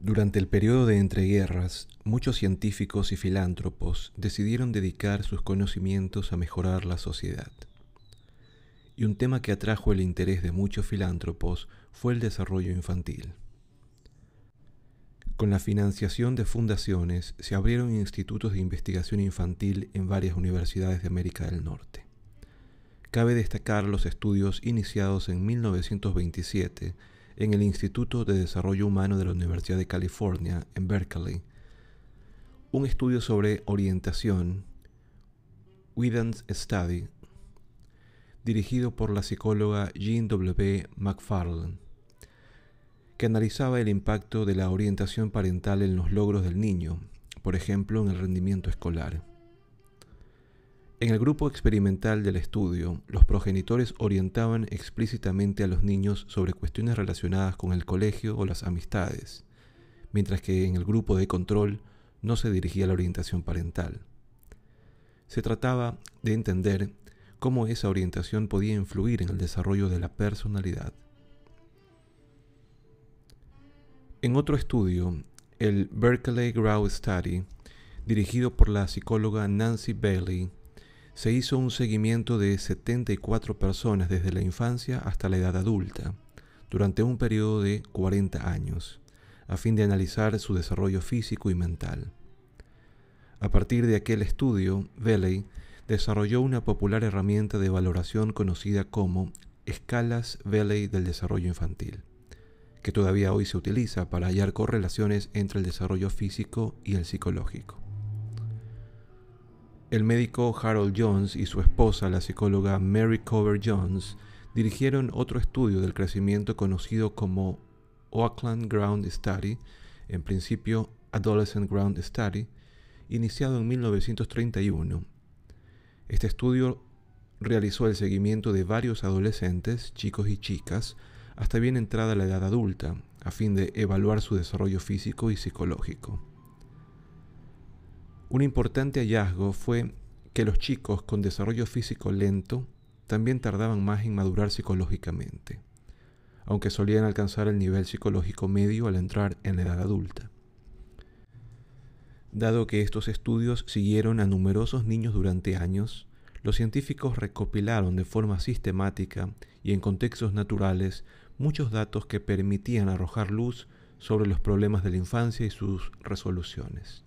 Durante el periodo de entreguerras, muchos científicos y filántropos decidieron dedicar sus conocimientos a mejorar la sociedad. Y un tema que atrajo el interés de muchos filántropos fue el desarrollo infantil. Con la financiación de fundaciones se abrieron institutos de investigación infantil en varias universidades de América del Norte. Cabe destacar los estudios iniciados en 1927 en el Instituto de Desarrollo Humano de la Universidad de California, en Berkeley, un estudio sobre orientación, Whedon's Study, dirigido por la psicóloga Jean W. McFarland, analizaba el impacto de la orientación parental en los logros del niño, por ejemplo en el rendimiento escolar. En el grupo experimental del estudio, los progenitores orientaban explícitamente a los niños sobre cuestiones relacionadas con el colegio o las amistades, mientras que en el grupo de control no se dirigía la orientación parental. Se trataba de entender cómo esa orientación podía influir en el desarrollo de la personalidad. En otro estudio, el Berkeley Grow Study, dirigido por la psicóloga Nancy Bailey, se hizo un seguimiento de 74 personas desde la infancia hasta la edad adulta, durante un periodo de 40 años, a fin de analizar su desarrollo físico y mental. A partir de aquel estudio, Valley desarrolló una popular herramienta de valoración conocida como escalas Valley del desarrollo infantil, que todavía hoy se utiliza para hallar correlaciones entre el desarrollo físico y el psicológico. El médico Harold Jones y su esposa, la psicóloga Mary Cover Jones, dirigieron otro estudio del crecimiento conocido como Oakland Ground Study, en principio Adolescent Ground Study, iniciado en 1931. Este estudio realizó el seguimiento de varios adolescentes, chicos y chicas, hasta bien entrada la edad adulta, a fin de evaluar su desarrollo físico y psicológico. Un importante hallazgo fue que los chicos con desarrollo físico lento también tardaban más en madurar psicológicamente, aunque solían alcanzar el nivel psicológico medio al entrar en la edad adulta. Dado que estos estudios siguieron a numerosos niños durante años, los científicos recopilaron de forma sistemática y en contextos naturales muchos datos que permitían arrojar luz sobre los problemas de la infancia y sus resoluciones.